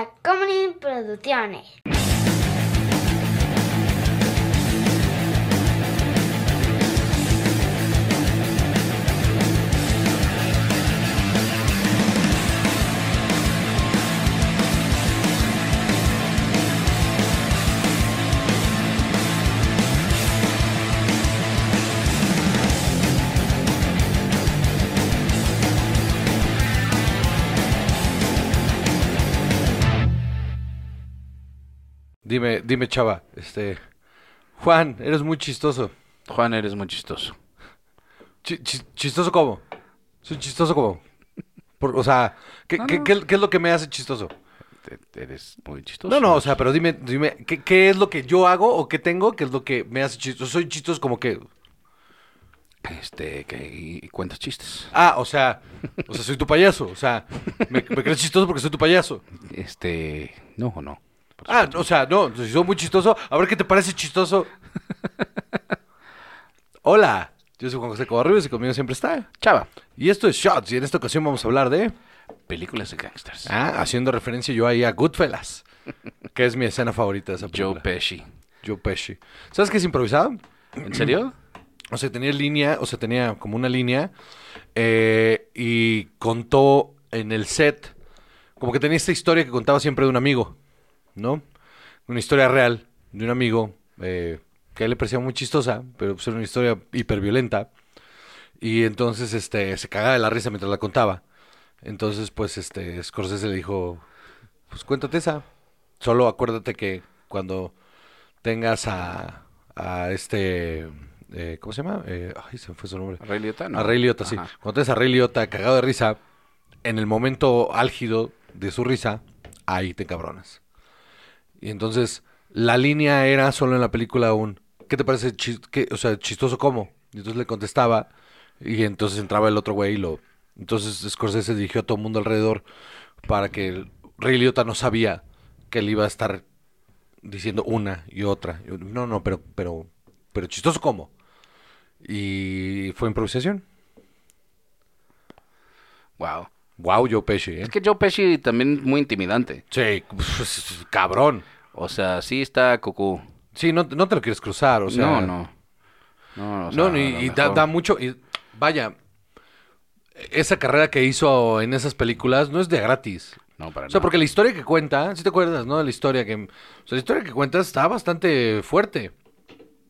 Tacomunin Producciones. Dime, dime, chava, este... Juan, eres muy chistoso. Juan, eres muy chistoso. Chi- chi- ¿Chistoso cómo? Soy chistoso cómo. Por- o sea, ¿qué, No, qué- no. qué- qué es lo que me hace chistoso? Eres muy chistoso. No, no, o sea, pero dime, dime, ¿qué, es lo que yo hago o qué tengo? ¿Qué es lo que me hace chistoso? Soy chistoso como que... Este, que cuentas chistes. Ah, o sea, o sea, soy tu payaso. O sea, me, me crees chistoso porque soy tu payaso. Este, no, no. Ah, o sea, no, si soy muy chistoso, a ver qué te parece chistoso. Hola, yo soy Juan José Cobarrios y conmigo siempre está. Chava, Y esto es Shots y en esta ocasión vamos a hablar de... películas de gangsters. Ah, haciendo referencia yo ahí a Goodfellas, que es mi escena favorita de esa Joe película. Pesci. Joe Pesci. ¿Sabes qué es improvisado? ¿En serio? O sea, tenía línea, o sea, tenía como una línea eh, y contó en el set, como que tenía esta historia que contaba siempre de un amigo, ¿no? Una historia real de un amigo eh, que a él le parecía muy chistosa, pero pues era una historia hiperviolenta. Y entonces este, se cagaba de la risa mientras la contaba. Entonces, pues, este, Scorsese le dijo, pues cuéntate esa. Solo acuérdate que cuando tengas a, a este, eh, ¿cómo se llama? Eh, ay, se me fue su nombre. ¿Ray Liotta? No. A Ray Liotta, sí. Cuando tengas a Ray Liotta cagado de risa, en el momento álgido de su risa, ahí te cabronas. Y entonces, la línea era solo en la película un, ¿qué te parece, chis- qué- o sea, chistoso cómo? Y entonces le contestaba, y entonces entraba el otro güey y lo... Entonces Scorsese dirigió a todo el mundo alrededor para que Ray Liotta no sabía que él iba a estar diciendo una y otra. No, no, pero, pero, pero chistoso cómo. Y fue improvisación. Wow. Wow, Joe Pesci, ¿eh? Es que Joe Pesci también muy intimidante. Sí, pues, cabrón. O sea, sí está cucú. Sí, no, no te lo quieres cruzar, o sea... no, no. No, o sea, No, y, y da, da mucho... y vaya, esa carrera que hizo en esas películas no es de gratis. No, para O sea, nada. porque la historia que cuenta, si te acuerdas, ¿no? De la historia que... O sea, la historia que cuenta está bastante fuerte.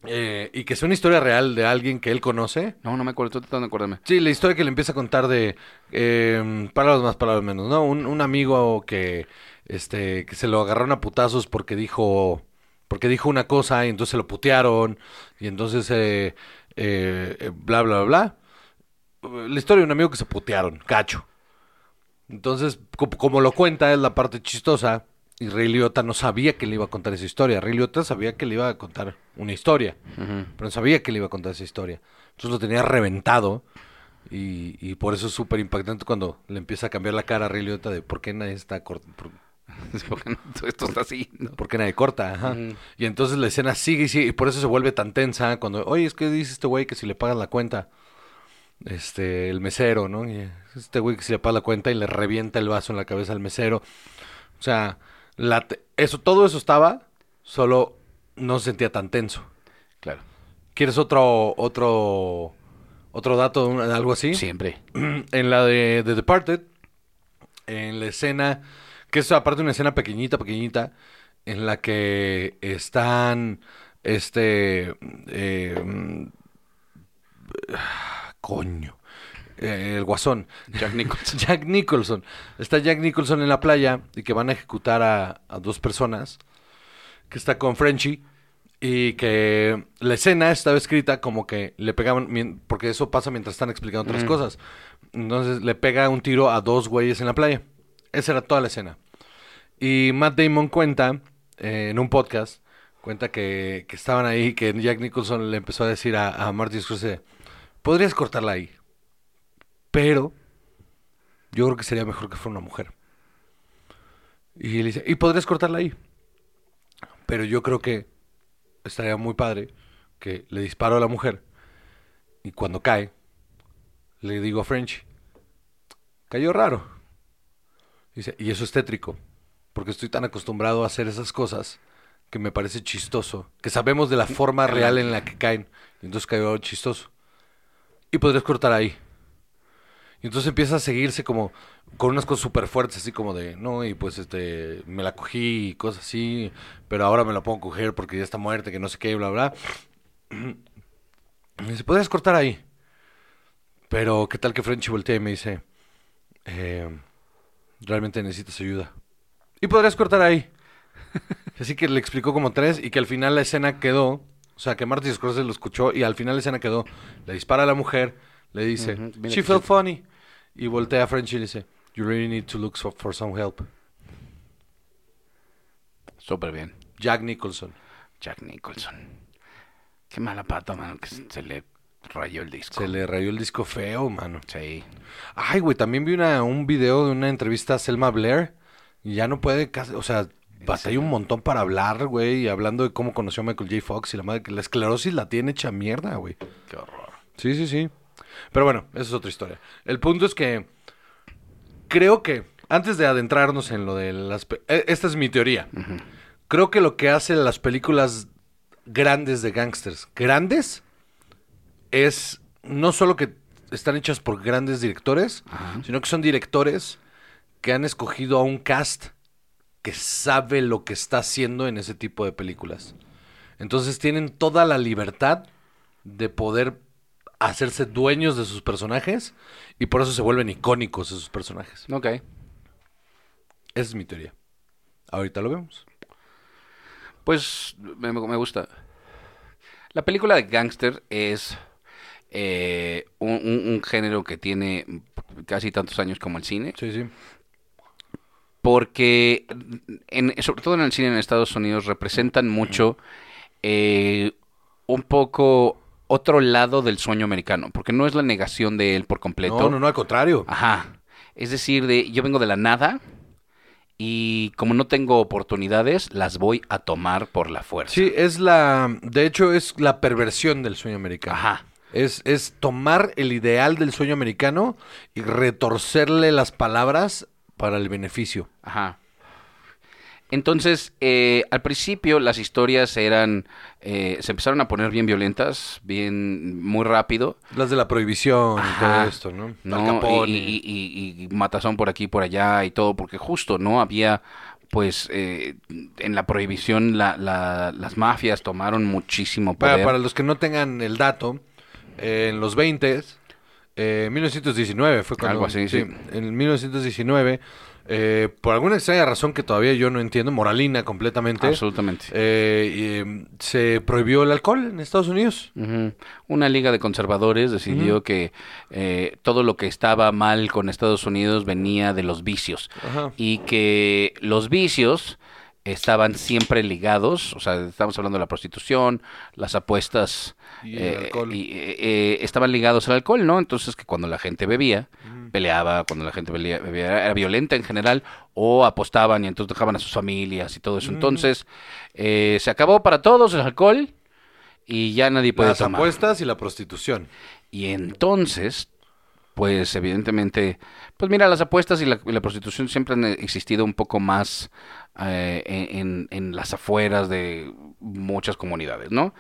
Eh, y que es una historia real de alguien que él conoce. No, no me acuerdo, estoy tratando de acordarme. Sí, la historia que le empieza a contar de eh, palabras más, palabras menos, ¿no? Un, un amigo que este que se lo agarraron a putazos porque dijo porque dijo una cosa y entonces se lo putearon y entonces eh, eh, eh, bla bla bla. La historia de un amigo que se putearon, cacho. Entonces, co- como lo cuenta es la parte chistosa y Ray Liotta no sabía que le iba a contar esa historia. Ray Liotta sabía que le iba a contar una historia pero no sabía que le iba a contar esa historia. Entonces lo tenía reventado y, y por eso es súper impactante cuando le empieza a cambiar la cara a Ray Liotta de por qué nadie está por, Porque esto está así. ¿no? por qué nadie corta, ajá. Y entonces la escena sigue y sigue y por eso se vuelve tan tensa cuando, oye, es que dice este güey que si le pagan la cuenta, este, el mesero, ¿no? Y este güey que si le paga la cuenta y le revienta el vaso en la cabeza al mesero. O sea, la eso, todo eso estaba, solo no se sentía tan tenso. Claro. ¿Quieres otro, otro, otro dato, un- algo así? Siempre. En la de The Departed, en la escena, que es aparte una escena pequeñita, pequeñita, en la que están, este, eh, mm, coño, eh, el guasón. Jack Nicholson. Jack Nicholson. Está Jack Nicholson en la playa y que van a ejecutar a, a dos personas. Que está con Frenchy. Y que la escena estaba escrita como que le pegaban. Porque eso pasa mientras están explicando otras Ujú. cosas. Entonces le pega un tiro a dos güeyes en la playa. Esa era toda la escena. Y Matt Damon cuenta eh, en un podcast. Cuenta que, que estaban ahí. Que Jack Nicholson le empezó a decir a, a Martin Scorsese: Podrías cortarla ahí. Pero yo creo que sería mejor que fuera una mujer. Y él dice, y podrías cortarla ahí. Pero yo creo que estaría muy padre que le disparo a la mujer y cuando cae, le digo a French, cayó raro. Dice, y eso es tétrico. porque estoy tan acostumbrado a hacer esas cosas que me parece chistoso, que sabemos de la forma real en la que caen, y entonces cayó chistoso. Y podrías cortar ahí. Y entonces empieza a seguirse como con unas cosas súper fuertes, así como de, no, y pues este, me la cogí y cosas así, pero ahora me la puedo coger porque ya está muerta, que no sé qué, bla, bla. Y dice, podrías cortar ahí. Pero, ¿qué tal que Frenchy voltea y me dice, eh, realmente necesitas ayuda? Y podrías cortar ahí. Así que le explicó como tres y que al final la escena quedó, o sea, que Marty Scorsese lo escuchó y al final la escena quedó, le dispara a la mujer, le dice, she felt funny, y voltea a Frenchy y le dice, you really need to look for some help. Súper bien. Jack Nicholson. Jack Nicholson. Qué mala pata, mano, que se le rayó el disco. Se le rayó el disco feo, mano. Sí. Ay, güey, también vi una, un video de una entrevista a Selma Blair y ya no puede, casi- o sea, batalla un montón para hablar, güey, y hablando de cómo conoció a Michael J. Fox y la madre que la esclerosis la tiene hecha mierda, güey. Qué horror. Sí, sí, sí. Pero bueno, esa es otra historia. El punto es que creo que antes de adentrarnos en lo de las... e- Esta es mi teoría. Creo que lo que hacen las películas grandes de gangsters, grandes, es no solo que están hechas por grandes directores, Ajá. sino que son directores que han escogido a un cast que sabe lo que está haciendo en ese tipo de películas. Entonces tienen toda la libertad de poder hacerse dueños de sus personajes y por eso se vuelven icónicos esos personajes. Ok. Esa es mi teoría. Ahorita lo vemos. Pues me, me gusta. La película de gangster es eh, un, un- un género que tiene casi tantos años como el cine. Sí, sí. porque en- sobre todo en el cine en Estados Unidos representan mucho eh, un poco otro lado del sueño americano, porque no es la negación de él por completo. No, no, no, al contrario. Ajá. Es decir, de yo vengo de la nada y como no tengo oportunidades, las voy a tomar por la fuerza. Sí, es la. De hecho, es la perversión del sueño americano. Ajá. Es, es tomar el ideal del sueño americano y retorcerle las palabras para el beneficio. Ajá. Entonces, eh, al principio las historias eran, eh, se empezaron a poner bien violentas, bien, muy rápido. Las de la prohibición y todo esto, ¿no? ¿no? Y, y- y- y matazón por aquí, por allá y todo, porque justo, ¿no? Había, pues, eh, en la prohibición la- la- las mafias tomaron muchísimo Para, poder. para los que no tengan el dato, eh, en los 20, eh, 1919 fue cuando... Algo así, sí. En 1919, eh, por alguna extraña razón que todavía yo no entiendo, moralina completamente, Absolutamente. eh, y, em, se prohibió el alcohol en Estados Unidos. Una liga de conservadores decidió que eh, todo lo que estaba mal con Estados Unidos venía de los vicios Ajá. y que los vicios estaban siempre ligados, o sea, estamos hablando de la prostitución, las apuestas, Y el eh, y, eh, eh, estaban ligados al alcohol, ¿no? Entonces que cuando la gente bebía, peleaba, cuando la gente bebía, bebía, era violenta en general, o apostaban y entonces dejaban a sus familias y todo eso. Entonces, eh, se acabó para todos el alcohol y ya nadie puede Las tomar. apuestas y la prostitución. Y entonces, pues evidentemente, pues mira, las apuestas y la, y la prostitución siempre han existido un poco más eh, en, en las afueras de muchas comunidades, ¿no?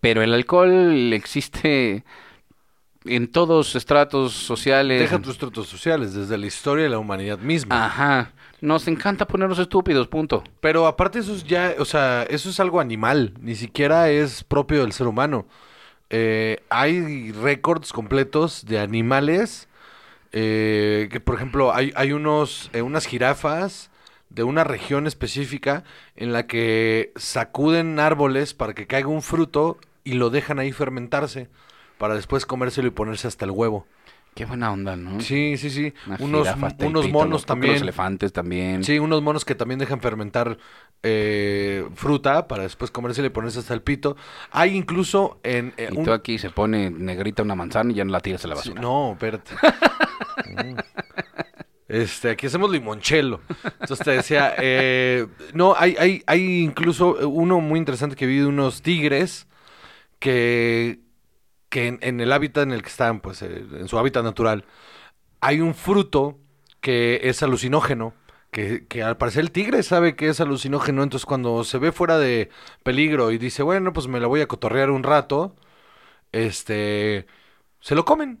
Pero el alcohol existe en todos estratos sociales. Deja tus tratos sociales, desde la historia de la humanidad misma. Ajá. Nos encanta ponernos estúpidos, punto. Pero aparte eso es ya, o sea, eso es algo animal, ni siquiera es propio del ser humano. Eh, hay récords completos de animales, eh, que por ejemplo hay, hay unos, eh, unas jirafas de una región específica en la que sacuden árboles para que caiga un fruto y lo dejan ahí fermentarse para después comérselo y ponerse hasta el huevo. Qué buena onda, ¿no? Sí, sí, sí. Una Unos, unos monos también. Los elefantes también. Sí, unos monos que también dejan fermentar eh, fruta para después comérsela y ponerse hasta el pito. Hay incluso en... eh, Y un- tú aquí se pone negrita una manzana y ya no la tiras a la Sí, basura. no, espérate. Este, aquí hacemos limonchelo. Entonces te decía, eh, no, hay, hay, hay incluso uno muy interesante que vi de unos tigres que, que en, el hábitat en el que están, pues eh, en su hábitat natural, hay un fruto que es alucinógeno, que, que al parecer el tigre sabe que es alucinógeno, entonces cuando se ve fuera de peligro y dice, bueno, pues me la voy a cotorrear un rato, este, se lo comen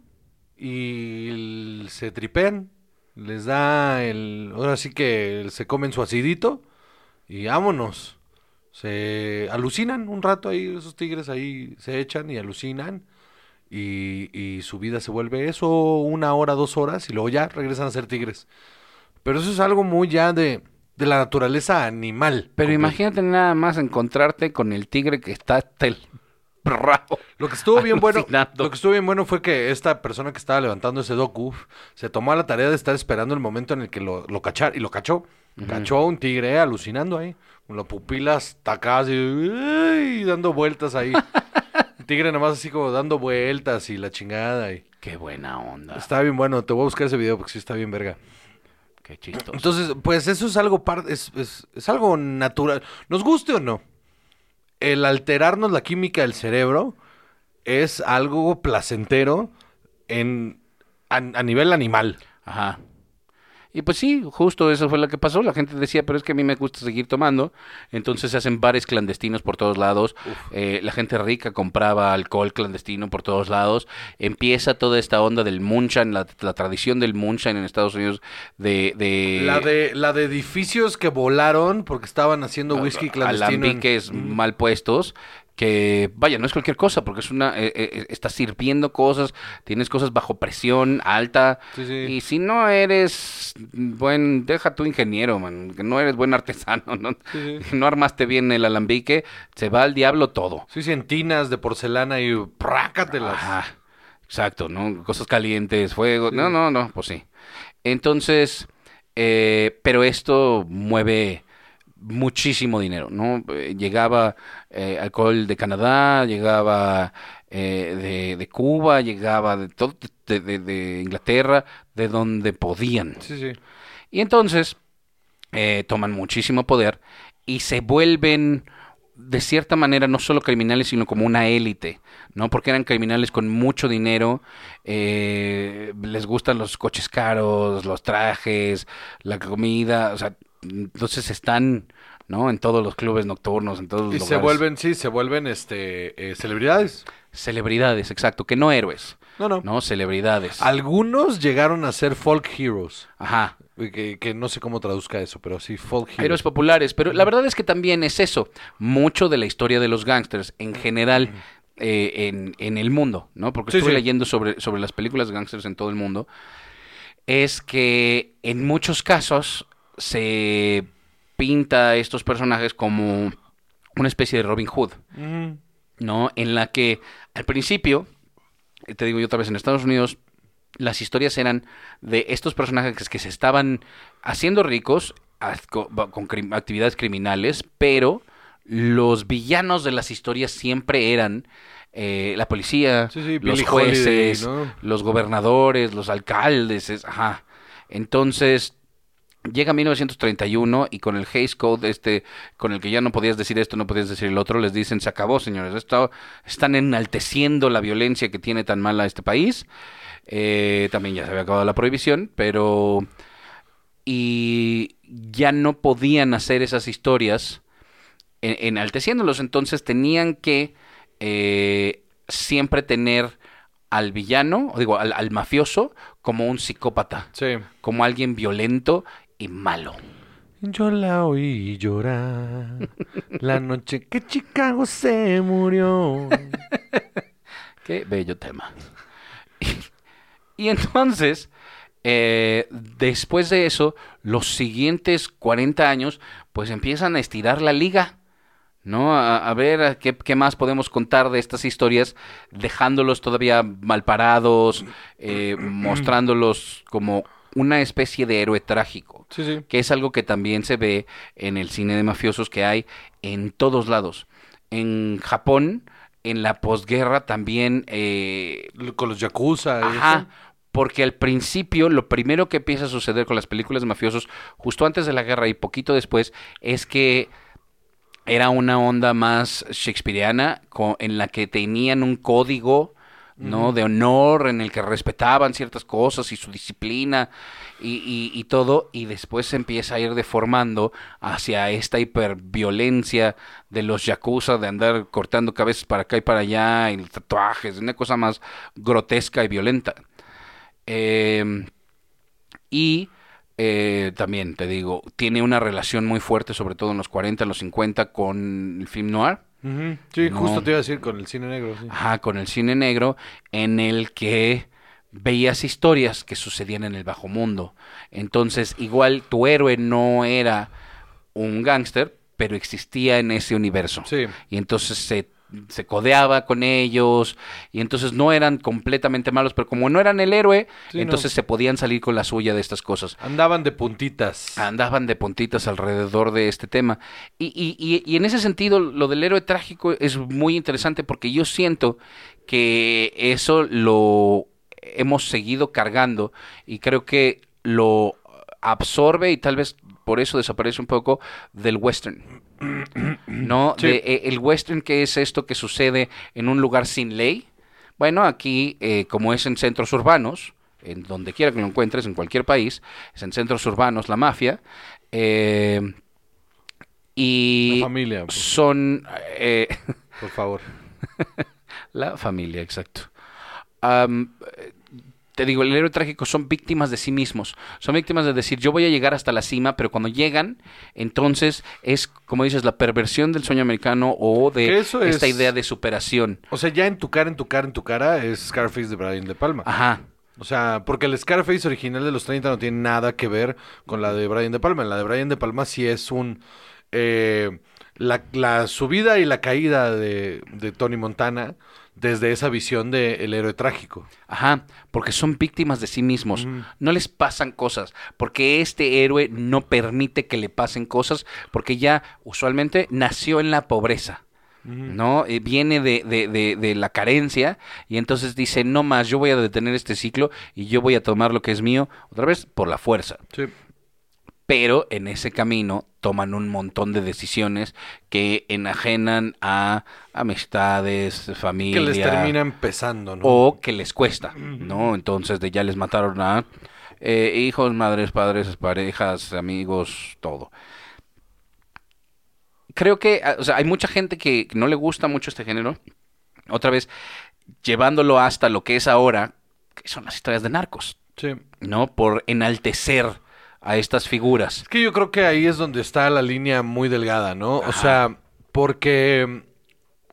y se tripean, les da el, ahora sí que se comen su acidito y vámonos. Se alucinan un rato ahí, esos tigres ahí se echan y alucinan y, y su vida se vuelve eso, una hora, dos horas y luego ya regresan a ser tigres. Pero eso es algo muy ya de, de la naturaleza animal. Pero imagínate nada más encontrarte con el tigre que está hasta el bravo. Lo que estuvo bien bueno, lo que estuvo bien bueno fue que esta persona que estaba levantando ese docu se tomó la tarea de estar esperando el momento en el que lo, lo cachar y lo cachó. Cachó a un tigre alucinando ahí, con las pupilas tacadas y, ¡ay! dando vueltas ahí. Un tigre nada más así como dando vueltas y la chingada y Qué buena onda. está bien bueno. Te voy a buscar ese video porque sí está bien verga. Qué chistoso. Entonces, pues eso es algo par- es, es, es algo natural. Nos guste o no, el alterarnos la química del cerebro es algo placentero en a, a nivel animal. Ajá. Y pues sí, justo eso fue lo que pasó. La gente decía, pero es que a mí me gusta seguir tomando. Entonces se hacen bares clandestinos por todos lados. Eh, la gente rica compraba alcohol clandestino por todos lados. Empieza toda esta onda del moonshine, la, la tradición del moonshine en Estados Unidos de... de La de la de edificios que volaron porque estaban haciendo whisky clandestino. en- alambiques mal puestos que vaya no es cualquier cosa porque es una eh, eh, estás sirviendo cosas tienes cosas bajo presión alta Sí, sí. y si no eres buen deja tu ingeniero man que no eres buen artesano no, Sí, no armaste bien el alambique se va al diablo todo Sí, sí, en tinas de porcelana y prácatelas. Ajá, exacto, ¿no? Cosas calientes, fuego. No, no, no, pues sí. Entonces, eh, pero esto mueve muchísimo dinero, ¿no? Eh, llegaba eh, alcohol de Canadá, llegaba eh, de, de Cuba, llegaba de todo, de, de- de Inglaterra, de donde podían. Sí, sí. Y entonces eh, toman muchísimo poder y se vuelven de cierta manera no solo criminales, sino como una élite, ¿no? Porque eran criminales con mucho dinero, eh, les gustan los coches caros, los trajes, la comida, o sea, entonces están, ¿no? En todos los clubes nocturnos, en todos los Y se lugares. vuelven, sí, se vuelven este eh, celebridades. Celebridades, exacto, que no héroes, No, no. ¿no? Celebridades. Algunos llegaron a ser folk heroes. Ajá. Que, que no sé cómo traduzca eso, pero sí, folk heroes. Héroes populares, pero la verdad es que también es eso, mucho de la historia de los gángsters en general eh, en, en el mundo, ¿no? Porque Sí, estuve sí. leyendo sobre, sobre las películas de gángsters en todo el mundo, es que en muchos casos se pinta a estos personajes como una especie de Robin Hood. ¿no? En la que al principio, te digo yo otra vez, en Estados Unidos, las historias eran de estos personajes que se estaban haciendo ricos con, actividades criminales, pero los villanos de las historias siempre eran eh, la policía, Sí, sí, los jueces, Holiday, ¿no? los gobernadores, los alcaldes, es- ajá. Entonces, llega 1931 y con el Hays Code, este, con el que ya no podías decir esto, no podías decir el otro, les dicen, se acabó, señores. Esto, están enalteciendo la violencia que tiene tan mala este país. Eh, también ya se había acabado la prohibición, pero... Y ya no podían hacer esas historias en- enalteciéndolos. Entonces tenían que eh, siempre tener al villano, o digo, al, al mafioso, como un psicópata, Sí. como alguien violento y malo. Yo la oí llorar la noche que Chicago se murió. Qué bello tema. Y, entonces, eh, después de eso, los siguientes 40 años, pues empiezan a estirar la liga, ¿no? A, a ver a qué, qué más podemos contar de estas historias, dejándolos todavía mal parados, eh, mostrándolos como una especie de héroe trágico Sí, sí. que es algo que también se ve en el cine de mafiosos que hay en todos lados. En Japón, en la posguerra también... eh, Con los yakuza. ajá, porque al principio lo primero que empieza a suceder con las películas de mafiosos, justo antes de la guerra y poquito después, es que era una onda más shakespeariana en la que tenían un código ¿no? De honor, en el que respetaban ciertas cosas y su disciplina y, y- y todo, y después se empieza a ir deformando hacia esta hiperviolencia de los yakuza, de andar cortando cabezas para acá y para allá, y tatuajes, una cosa más grotesca y violenta. Em, y eh, también, te digo, tiene una relación muy fuerte, sobre todo en los 40, en los 50, con el film noir. Sí, No. justo te iba a decir con el cine negro. sí. Ajá, con el cine negro, en el que veías historias que sucedían en el bajo mundo. Entonces, igual tu héroe no era un gángster, pero existía en ese universo. Sí. Y entonces se, se codeaba con ellos, y entonces no eran completamente malos, pero como no eran el héroe, Sí, entonces no. se podían salir con la suya de estas cosas Andaban de puntitas. andaban de puntitas alrededor de este tema. Y, y- y- y en ese sentido, lo del héroe trágico es muy interesante porque yo siento que eso lo hemos seguido cargando y creo que lo absorbe y tal vez por eso desaparece un poco del western. ¿No? Sí. De, eh, el western que es esto que sucede en un lugar sin ley. Bueno, aquí, eh, como es en centros urbanos, en donde quiera que lo encuentres, en cualquier país, es en centros urbanos la mafia. eh, y La familia, pues. son eh, Por favor. la familia, exacto. Te digo, el héroe trágico son víctimas de sí mismos. Son víctimas de decir, yo voy a llegar hasta la cima, pero cuando llegan, entonces es, como dices, la perversión del sueño americano o de eso esta es- idea de superación. O sea, ya en tu cara, en tu cara, en tu cara es Scarface de Brian De Palma. Ajá. O sea, porque el Scarface original de los 30 no tiene nada que ver con la de Brian De Palma. La de Brian De Palma sí es un... eh, la, la subida y la caída de, de Tony Montana desde esa visión de el héroe trágico. Ajá, porque son víctimas de sí mismos. No les pasan cosas, porque este héroe no permite que le pasen cosas, porque ya usualmente nació en la pobreza. ¿No? Eh, viene de, de- de- de la carencia y entonces dice, no más, yo voy a detener este ciclo y yo voy a tomar lo que es mío, otra vez, por la fuerza. Sí. Pero en ese camino toman un montón de decisiones que enajenan a amistades, familia. Que les termina empezando, ¿no? O que les cuesta, ¿no? Entonces de ya les mataron a eh, hijos, madres, padres, parejas, amigos, todo. Creo que, ah, o sea, hay mucha gente que no le gusta mucho este género. Otra vez, llevándolo hasta lo que es ahora, que son las historias de narcos, Sí. ¿no? Por enaltecer a estas figuras. Es que yo creo que ahí es donde está la línea muy delgada, ¿no? O sea, porque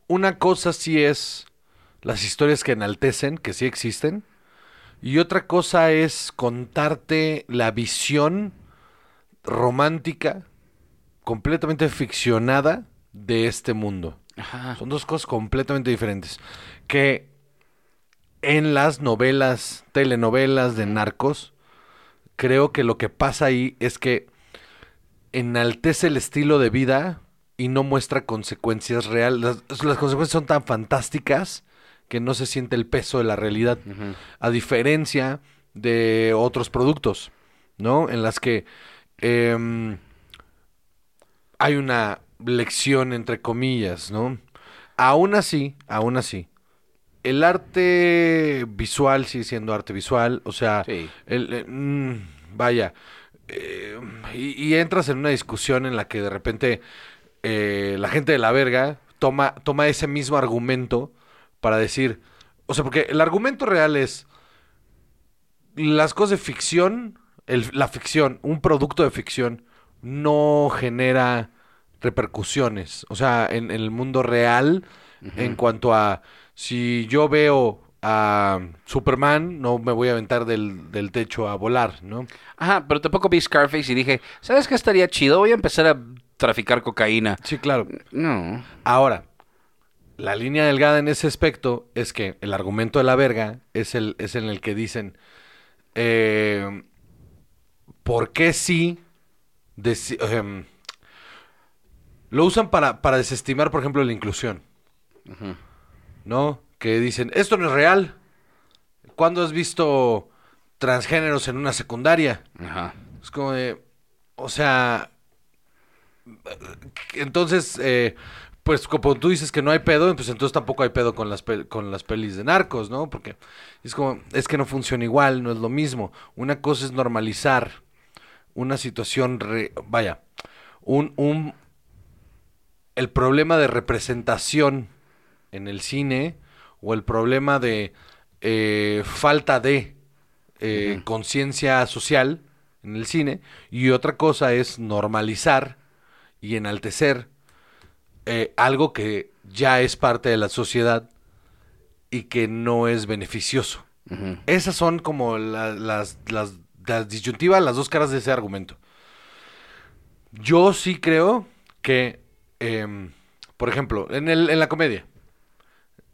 una cosa sí es las historias que enaltecen, que sí existen, y otra cosa es contarte la visión romántica, completamente ficcionada de este mundo. Ajá. Son dos cosas completamente diferentes. Que en las novelas, telenovelas de narcos, creo que lo que pasa ahí es que enaltece el estilo de vida y no muestra consecuencias reales. Las, las consecuencias son tan fantásticas que no se siente el peso de la realidad. A diferencia de otros productos, ¿no? En las que em, hay una lección entre comillas, ¿no? Aún así, aún así, el arte visual sigue siendo arte visual, o sea, Sí. el, eh, mm, vaya, eh, y, y entras en una discusión en la que de repente eh, la gente de la verga toma, toma ese mismo argumento para decir, o sea, porque el argumento real es las cosas de ficción, el- la ficción, un producto de ficción no genera repercusiones, o sea, en, en el mundo real, en cuanto a si yo veo a Superman, no me voy a aventar del, del techo a volar, ¿no? Ajá, pero tampoco vi Scarface y dije, ¿sabes qué estaría chido? Voy a empezar a traficar cocaína. Sí, claro. No. Ahora, la línea delgada en ese aspecto es que el argumento de la verga es, el, es en el que dicen, eh, ¿por qué sí? lo usan para, para desestimar, por ejemplo, la inclusión, Ujú. ¿No? Que dicen, esto no es real. ¿Cuándo has visto transgéneros en una secundaria? Ajá. Es como de, o sea, entonces, eh, pues como tú dices que no hay pedo, pues entonces tampoco hay pedo con las, pel- con las pelis de narcos, ¿no? Porque es como, es que no funciona igual, no es lo mismo. Una cosa es normalizar una situación, re- vaya, un, un, el problema de representación en el cine o el problema de eh, falta de eh, conciencia social en el cine y otra cosa es normalizar y enaltecer eh, algo que ya es parte de la sociedad y que no es beneficioso. Esas son como la- las, las, las disyuntivas, las dos caras de ese argumento. Yo sí creo que, em, por ejemplo, en, el, en la comedia,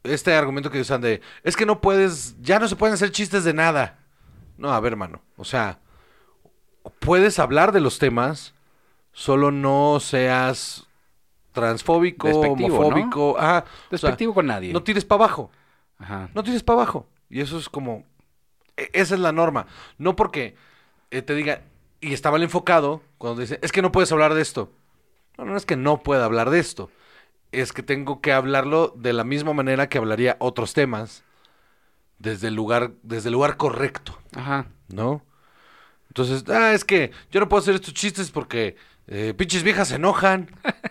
este argumento que usan de, es que no puedes, ya no se pueden hacer chistes de nada. No, a ver, mano, o sea, puedes hablar de los temas, solo no seas transfóbico, Despectivo, ¿no? homofóbico, ah, o sea, Despectivo con nadie. no tires para abajo. Ajá. No tires para abajo. Y eso es como. e- Esa es la norma. No porque eh, te diga. Y está mal enfocado cuando dice. Es que no puedes hablar de esto. No, no es que no pueda hablar de esto. Es que tengo que hablarlo de la misma manera que hablaría otros temas. Desde el lugar, desde el lugar correcto. Ajá. ¿No? Entonces, ah, es que yo no puedo hacer estos chistes porque eh, pinches viejas se enojan.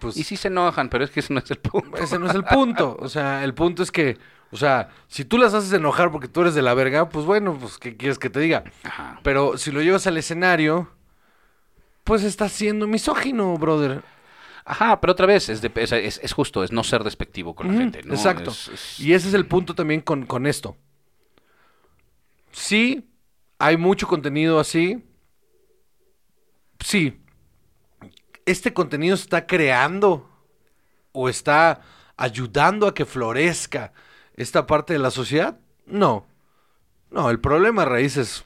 Pues, Y sí se enojan, pero es que ese no es el punto. ese no es el punto. O sea, el punto es que, o sea, si tú las haces enojar porque tú eres de la verga, pues bueno, pues ¿qué quieres que te diga? Ajá. Pero si lo llevas al escenario, pues estás siendo misógino, brother. Ajá, pero otra vez, es, de- es, es- es justo, es no ser despectivo con la gente. ¿no? Exacto. Y ese es el punto también con, con esto. Sí, hay mucho contenido así. Sí. Este contenido está creando o está ayudando a que florezca esta parte de la sociedad. No. No, el problema raíz es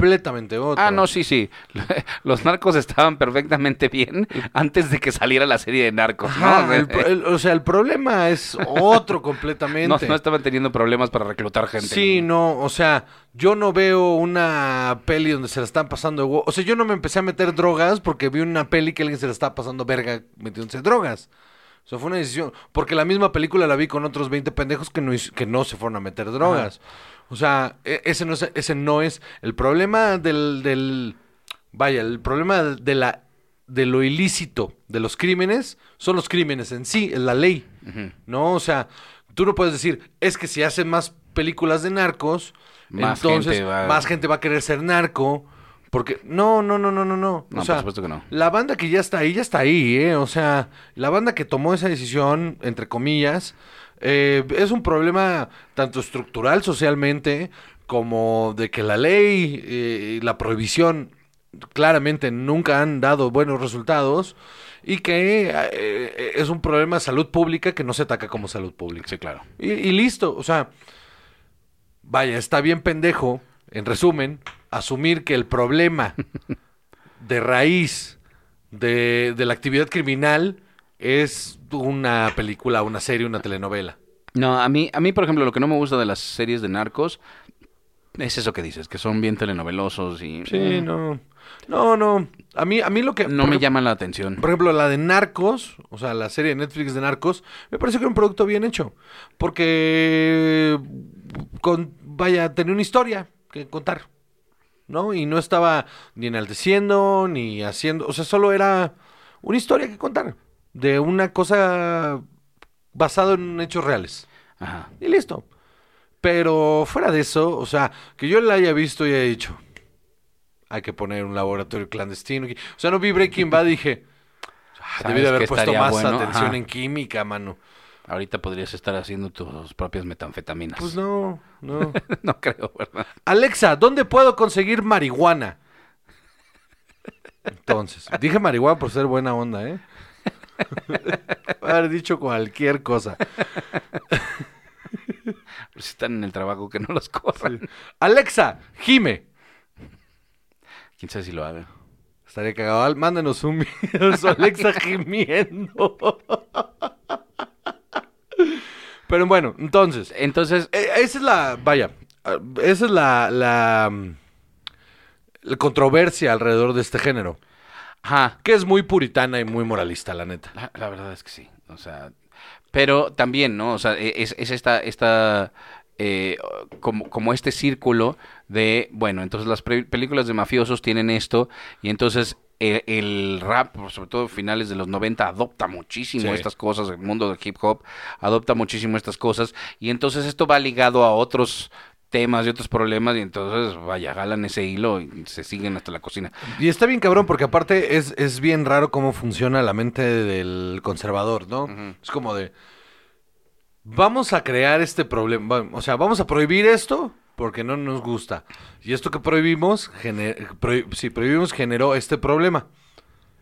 completamente otro. Ah, no, sí, sí. Los narcos estaban perfectamente bien antes de que saliera la serie de narcos, ¿no? Ajá, O sea, el o sea, el problema es otro completamente. no, no estaban teniendo problemas para reclutar gente. Sí, no, o sea, yo no veo una peli donde se la están pasando. O sea, yo no me empecé a meter drogas porque vi una peli que alguien se la estaba pasando verga metiéndose drogas. O sea, fue una decisión. Porque la misma película la vi con otros 20 pendejos que no, que no se fueron a meter drogas. O sea, e- ese no es, ese no es el problema del, del. Vaya, el problema de la de lo ilícito de los crímenes son los crímenes en sí, es la ley. ¿no? O sea, tú no puedes decir, es que si hacen más películas de narcos, Más entonces gente va- más gente va a querer ser narco. Porque, no, no, no, no, no, no. No, o sea, por supuesto que no. la banda que ya está ahí, ya está ahí, ¿eh? O sea, la banda que tomó esa decisión, entre comillas, eh, es un problema tanto estructural socialmente como de que la ley eh, y la prohibición claramente nunca han dado buenos resultados y que eh, es un problema de salud pública que no se ataca como salud pública. Sí, claro. Y, y listo, o sea, vaya, está bien pendejo, en resumen, asumir que el problema de raíz de, de la actividad criminal es una película, una serie, una telenovela. No, a mí, a mí, por ejemplo, lo que no me gusta de las series de narcos es eso que dices, que son bien telenovelosos y Sí, eh, no. No, no. A mí, a mí lo que... no me ejemplo- llaman la atención. Por ejemplo, la de Narcos, o sea, la serie de Netflix de Narcos, me parece que era un producto bien hecho. Porque, con, vaya, tenía una historia que contar, ¿no? Y no estaba ni enalteciendo, ni haciendo, o sea, solo era una historia que contar. De una cosa basada en hechos reales. Ajá. Y listo. Pero fuera de eso, o sea, que yo la haya visto y haya dicho, hay que poner un laboratorio clandestino. aquí". O sea, no vi Breaking Bad y dije, "Ah, debí de ¿Sabes haber puesto más bueno? atención Ajá. en química, mano. Ahorita podrías estar haciendo tus propias metanfetaminas. Pues no, no. no creo, ¿verdad? Alexa, ¿dónde puedo conseguir marihuana? Entonces, dije marihuana por ser buena onda, ¿eh? haber dicho cualquier cosa. Pues si están en el trabajo que no los corran. Alexa, gime. Quién sabe si lo haga. Estaría cagado. Mándanos un video su Alexa gimiendo. Pero bueno, entonces, Entonces, eh, esa es la, vaya, eh, esa es la, la, mm, la controversia alrededor de este género. Ajá. Que es muy puritana y muy moralista, la neta. La, la verdad es que sí. O sea, pero también, ¿no? O sea, e- es, es esta, esta eh, como, como este círculo de, bueno, entonces las películas de mafiosos tienen esto y entonces el, el rap, sobre todo finales de los 90, adopta muchísimo Sí. estas cosas, el mundo del hip hop adopta muchísimo estas cosas y entonces esto va ligado a otros temas y otros problemas y entonces, vaya, jalan ese hilo y se siguen hasta la cocina. Y está bien cabrón porque aparte es, es bien raro cómo funciona la mente del conservador, ¿no? Es como de, vamos a crear este problema, o sea, vamos a prohibir esto porque no nos gusta. Y esto que prohibimos, gener- prohi- prohibimos generó este problema.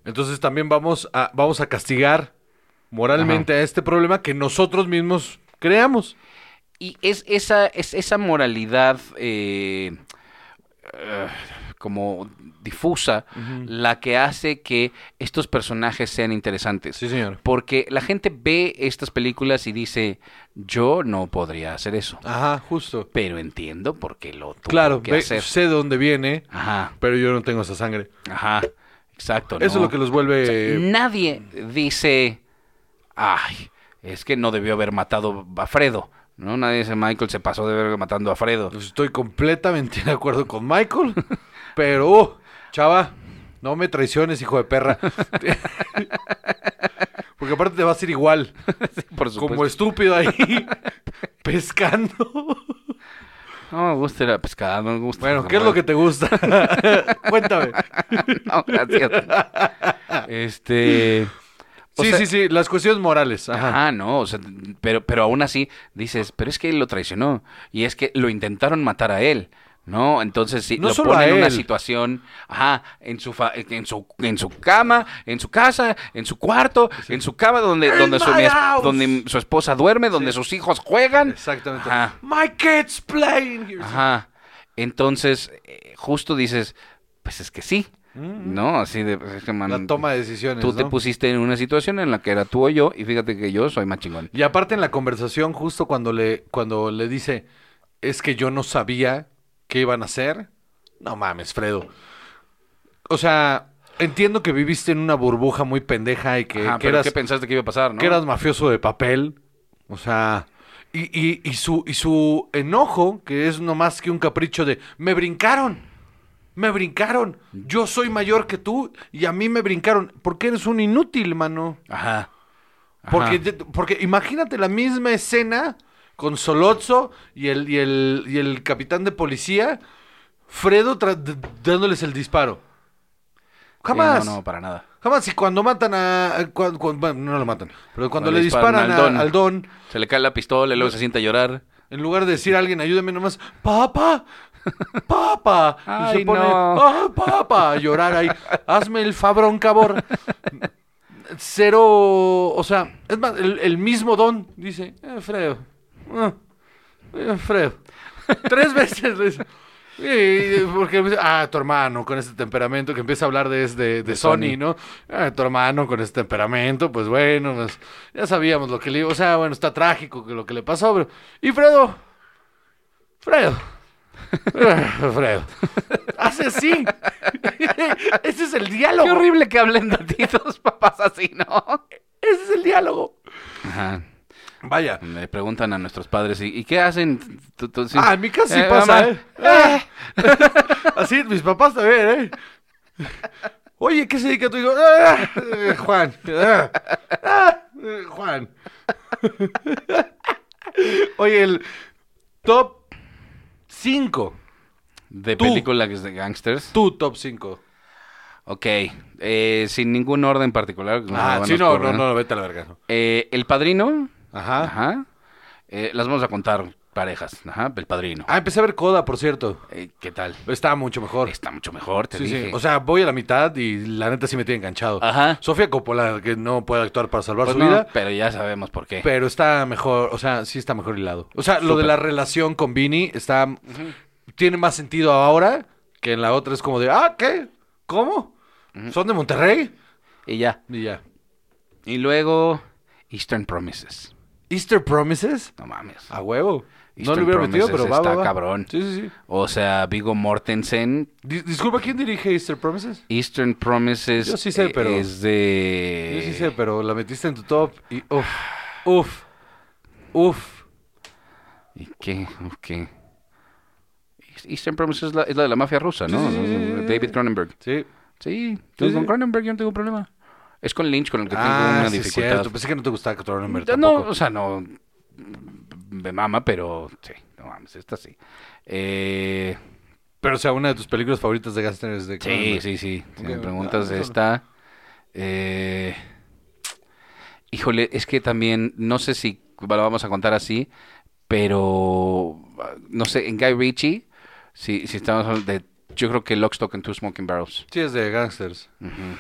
Entonces también vamos a, vamos a castigar moralmente a este problema que nosotros mismos creamos. Y es esa, es esa moralidad eh, eh, como difusa la que hace que estos personajes sean interesantes. Sí, señor. Porque la gente ve estas películas y dice, yo no podría hacer eso. Ajá, justo. Pero entiendo por qué lo tuvo Claro, que ve- hacer. sé de dónde viene, Ajá, pero yo no tengo esa sangre. ajá, exacto. Eso es lo que los vuelve... Nadie dice, ay, es que no debió haber matado a Fredo. ¿No? Nadie dice, Michael se pasó de ver matando a Fredo. Pues Estoy completamente de acuerdo con Michael, pero, uh, chava, no me traiciones, hijo de perra. Porque aparte te vas a ir igual, Por como estúpido ahí, pescando. No me gusta ir a pescar, no me gusta. Bueno, ¿qué es lo que te gusta? Cuéntame. No, gracias. Este... o Sí, sea- sí, sí, las cuestiones morales. Ajá. Ah, no, o sea, pero, pero aún así dices, pero es que él lo traicionó y es que lo intentaron matar a él, ¿no? Entonces sí, No lo solo pone a en una situación, ajá, en su, fa- en su en su cama, en su casa, en su cuarto, en su cama donde donde su, donde su esposa duerme, donde sus hijos juegan. Exactamente. Ajá. My kids playing here. Ajá. Entonces, eh, justo dices, pues es que sí, ¿no? Así de, pues es que, man, La toma de decisiones. tú te pusiste en una situación en la que era tú o yo y fíjate que yo soy más chingón. Y aparte en la conversación, justo cuando le, cuando le dice, es que yo no sabía qué iban a hacer. No mames, Fredo. O sea, entiendo que viviste en una burbuja muy pendeja y que, Ajá, que pero eras, ¿qué pensaste que iba a pasar, no? que eras mafioso de papel. O sea, y, y, y su, y su enojo, que es no más que un capricho de, me brincaron. Me brincaron. Yo soy mayor que tú y a mí me brincaron. Porque eres un inútil, mano. Ajá. Ajá. Porque, porque imagínate la misma escena con Solozzo y el, y el, y el capitán de policía, Fredo dándoles el disparo. Jamás. Sí, no, no, para nada. Jamás. Y cuando matan a... a- cuan- cuan- bueno, no lo matan. Pero cuando, Cuando le disparan disparan, al a- don. al don, Se le cae la pistola y luego se siente a llorar. en lugar de decir a alguien, ayúdame nomás, papá, papá. y Ay, se pone, no. ah, papá, a llorar ahí. Hazme el fabrón, cabor. Cero, o sea, es más, el, el mismo don dice, eh, Fredo, ah, eh, Fredo. Tres veces le dice, "Sí, porque, ah, tu hermano con este temperamento, que empieza a hablar de, de, de Sony, Sony. ¿no? Ah, tu hermano con este temperamento, pues bueno, pues, ya sabíamos lo que le, o sea, bueno, está trágico lo que le pasó, pero, y Fredo, Fredo, ah, Fredo, hace así, ese es el diálogo, Qué horrible que hablen de ti tus papás así, ¿no? ese es el diálogo. Ajá. Vaya. Le preguntan a nuestros padres, ¿y, y qué hacen? Tú- tú- sí. Ah, en mi casa sí Eh, pasa, mamá, ¿eh? Ah. Así, mis papás también, ¿eh? Oye, ¿qué se dedica tu hijo? Ah, eh, Juan. Ah, eh, Juan. Oye, el top 5. De Tú. películas de gangsters. Tu top 5. Ok. eh, sin ningún orden particular. Ah, sí, no, no, no, vete a la verga. no. Eh, el Padrino. Ajá. Ajá. Eh, las vamos a contar parejas. Ajá. El Padrino. Ah, empecé a ver Coda, por cierto. Eh, ¿Qué tal? Está mucho mejor. Está mucho mejor, te Sí, dije. sí. O sea, voy a la mitad y la neta sí me tiene enganchado. Ajá. Sofía Coppola, que no puede actuar para salvar Pues su no, vida. pero ya sabemos por qué. Pero está mejor, o sea, sí está mejor hilado. O sea, lo de Súper. la relación con Vini está. Tiene más sentido ahora que en la otra es como de, ah, ¿qué? ¿Cómo? ¿Son de Monterrey? Y ya. Y ya. Y luego, Eastern Promises. Easter Promises. No mames. A huevo. No Eastern lo hubiera metido, pero va, está va, va. cabrón. Sí, sí, sí. O sea, Vigo Mortensen, Dis- disculpa, ¿quién dirige Easter Promises? Eastern Promises Yo sí sé, eh, pero- es de... Yo sí sé, pero la metiste en tu top y uf, uf, uf. ¿Y qué? ¿Qué? Eastern Promises es la, es la de la mafia rusa, ¿no? Sí, sí, sí, sí, sí. David Cronenberg. Sí. Sí, con. Cronenberg yo no tengo problema. Es con Lynch con el que tengo Ah, una dificultad. cierto. Pensé que no te gustaba Cronenberg tampoco. no, o sea, no me mama, pero sí, no mames, esta sí. Eh, Pero, o sea, una de tus películas favoritas de Gaster es de sí, sí, sí. Si me ah, preguntas de solo. esta, eh, híjole, es que también no sé si lo vamos a contar así, pero no sé, en Guy Ritchie, si, si estamos hablando de, yo creo que Lock, Stock and Two Smoking Barrels. Sí, es de Gangsters. Ujú.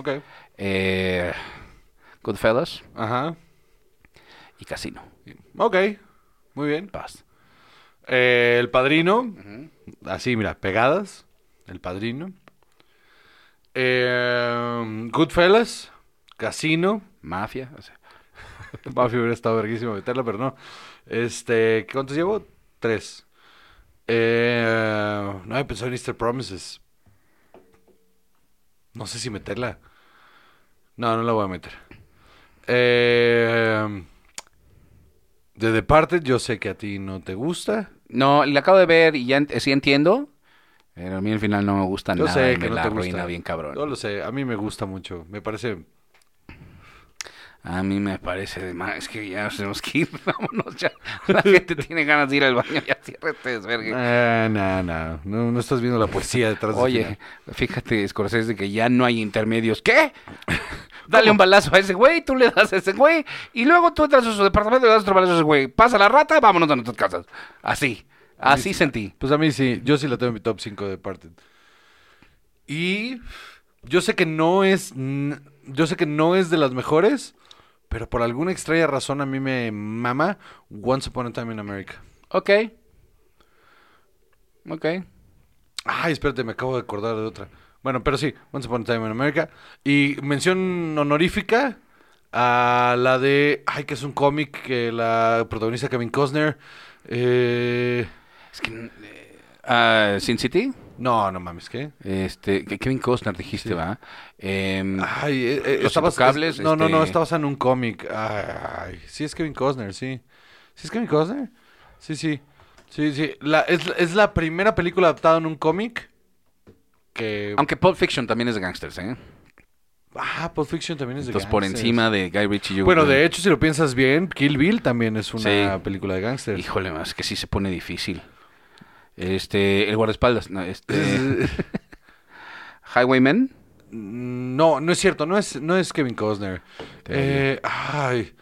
Ok. Eh, Goodfellas Ajá. y Casino. Ok. Muy bien. Paz. Eh, el Padrino. Así, mira, pegadas. El Padrino. Eh, Goodfellas. Casino. Mafia. o sea, Mafia hubiera estado verguísimo meterla, pero no. Este, ¿cuántos llevo? Tres. Eh, no he pensado en Easter Promises. No sé si meterla. No, no la voy a meter. Eh, The Departed, yo sé que a ti no te gusta. No, la acabo de ver y ya sí entiendo. Pero a mí al final no me gusta Yo nada sé que me no la te gusta. bien cabrón. Yo lo sé, a mí me gusta mucho. Me parece. A mí me parece de más. Es que ya nos tenemos que ir. Vámonos ya. La gente tiene ganas de ir al baño. Ya cierra este desvergue. Eh, no, no, no, no estás viendo la poesía detrás Oye, final. fíjate, Scorsese, que ya no hay intermedios. ¿Qué? Dale un balazo a ese güey, tú le das a ese güey, y luego tú entras a su departamento y le das otro balazo a ese güey. Pasa la rata, vámonos a nuestras casas. Así, así sentí. Pues a mí sí, yo sí la tengo en mi top 5 de Departed. Y yo sé que no es yo sé que no es de las mejores, pero por alguna extraña razón a mí me mama Once Upon a Time in America. Ok. Ok. Ay, espérate, me acabo de acordar de otra. Bueno, pero sí, Once Upon a Time in America. Y mención honorífica a la de. Ay, que es un cómic que la protagoniza Kevin Costner. Eh, Es que. ah, Sin City. No, no mames, ¿qué? Este, Kevin Costner dijiste, ¿va? Em, Ay, eh, eh, Los está bas- Intocables, es- No, no, no, este- está basado en un cómic. Ay, sí es Kevin Costner, sí. ¿Sí es Kevin Costner? Sí, sí. Sí, sí. La, es, es la primera película adaptada en un cómic que... aunque Pulp Fiction también es de gangsters, ¿eh? Ah, Pulp Fiction también es de Entonces, por gangsters. encima de Guy Ritchie. yo Bueno, creo- de hecho, si lo piensas bien, Kill Bill también es una Sí. película de gángsters. Híjole, más que sí se pone difícil. Este, el guardaespaldas, no, este, Highwaymen, No, no es cierto, no es, no es Kevin Costner. Eh, ay,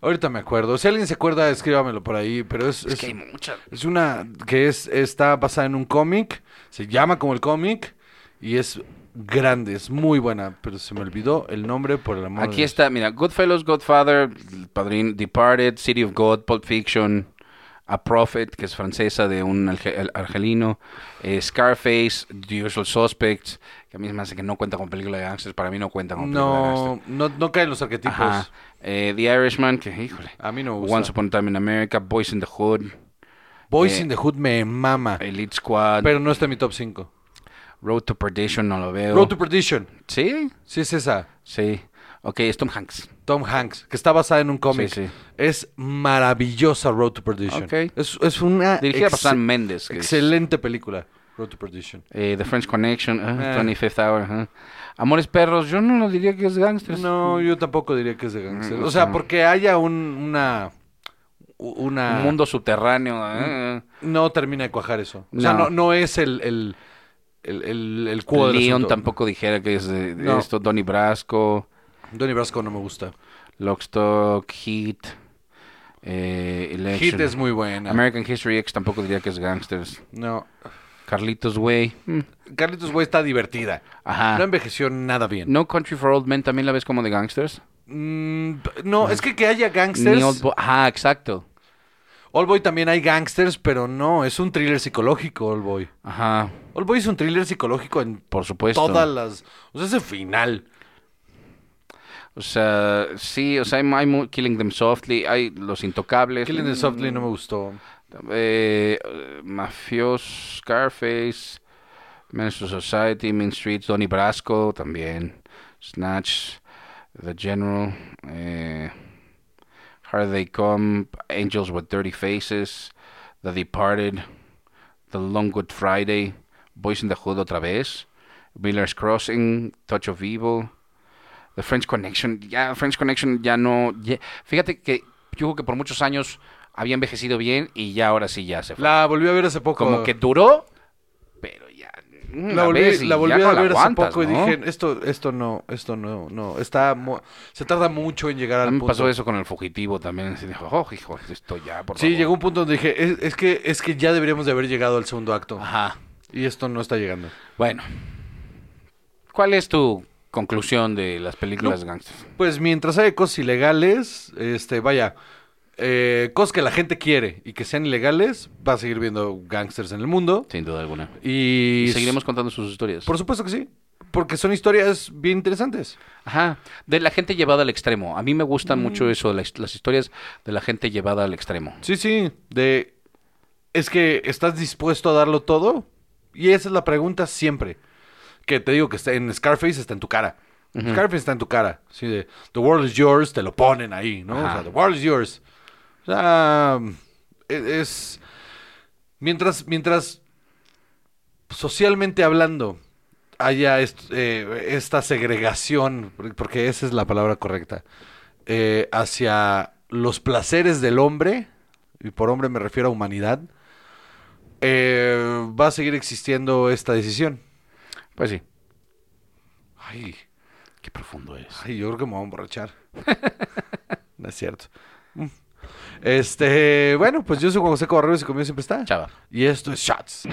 ahorita me acuerdo. Si alguien se acuerda, escríbamelo por ahí, pero es... es es- que hay muchas. Es una que es está basada en un cómic, se llama como el cómic y es grande, es muy buena, pero se me olvidó el nombre por el amor Aquí está, mira, Goodfellas, Godfather, Padrín, Departed, City of God, Pulp Fiction, A Prophet, que es francesa de un argelino, eh, Scarface, The Usual Suspects, que a mí me hace que no cuenta con película de gangsters, para mí no cuenta con película de No, gangsters. no, no caen los arquetipos. Ajá. Eh, The Irishman, que híjole. A mí no me gusta. Once Upon a Time in America, Boys in the Hood, Boys eh, in the Hood me mama, Elite Squad, pero no está en mi top 5. Road to Perdition, no lo veo. Road to Perdition, Sí, sí es esa. sí. Ok, es Tom Hanks. Tom Hanks, que está basada en un cómic. Sí, sí. Es maravillosa Road to Perdition. Ok. Es, es una Dirigida por Sam Mendes. es- excelente película, Road to Perdition. Eh, The French Connection, ah, Eh. 25th Hour. ajá. Amores Perros, yo no lo diría que es gangsters. No, yo tampoco diría que es de gangster. Mm, O sea, no. porque haya un, una... Una... Un mundo subterráneo. ah. No termina de cuajar eso. O sea, No. no, es el... el el, el, el cubo Leon tampoco dijera que es de, de No. esto. Donnie Brasco, Donnie Brasco no me gusta. Lockstock, Heat, eh. Hit es muy buena. American History X tampoco diría que es gangsters. No. Carlitos Way. mm, Carlitos Way está divertida. Ajá. No envejeció nada bien. No Country for Old Men también la ves como de gangsters. Mm, no, es que que haya Ni gangsters... Old Bo- Ajá, exacto. All Boy también hay gangsters, pero no, es un thriller psicológico, All Boy. Ajá, All Boy es un thriller psicológico en por supuesto. todas las... O sea, ese final. O sea, sí, o sea, hay, hay Killing Them Softly, hay Los Intocables. Killing Them Softly no me gustó. Eh, Mafios, Scarface, Menace Society, Mean Streets, Donnie Brasco también. Snatch, The General, eh, How They Come, Angels with Dirty Faces, The Departed, The Long Good Friday, Boys in the Hood otra vez, Miller's Crossing, Touch of Evil, The French Connection. Ya, French Connection ya no. ya- fíjate que yo creo que por muchos años había envejecido bien y ya ahora sí ya se fue. La volví a ver hace poco. Como que duró, pero ya. una la volví, la volví a no ver hace poco y dije, esto, esto no, esto no, no, está, se tarda mucho en llegar al punto. pasó eso con el fugitivo también. así dijo, oh, hijo, esto ya, por Sí, favor". llegó un punto donde dije, es, es que, es que ya deberíamos de haber llegado al segundo acto. Ajá. Y esto no está llegando. Bueno. ¿Cuál es tu conclusión de las películas gangsters? Pues mientras haya cosas ilegales, este, vaya, eh, cosas que la gente quiere y que sean ilegales, va a seguir viendo gangsters en el mundo. Sin duda alguna. Y, Y seguiremos contando sus historias. Por supuesto que sí. Porque son historias bien interesantes. Ajá, de la gente llevada al extremo. A mí me gustan Mm. mucho eso, las, las historias de la gente llevada al extremo. Sí, sí. De. Es que estás dispuesto a darlo todo. Y esa es la pregunta siempre. Que te digo que está en Scarface está en tu cara. Scarface está en tu cara. Sí, de The world is yours, te lo ponen ahí, ¿no? O sea, The world is yours. O sea, e- es. Mientras, mientras socialmente hablando haya est- eh, esta segregación, por- porque esa es la palabra correcta, eh, hacia los placeres del hombre, y por hombre me refiero a humanidad, eh, va a seguir existiendo esta decisión. Pues sí, Ay, qué profundo es. ay, yo creo que me voy a emborrachar. no es cierto. Este, bueno, pues yo soy Juan José Cobarrubias y conmigo siempre está. Chava. Y esto es Shots.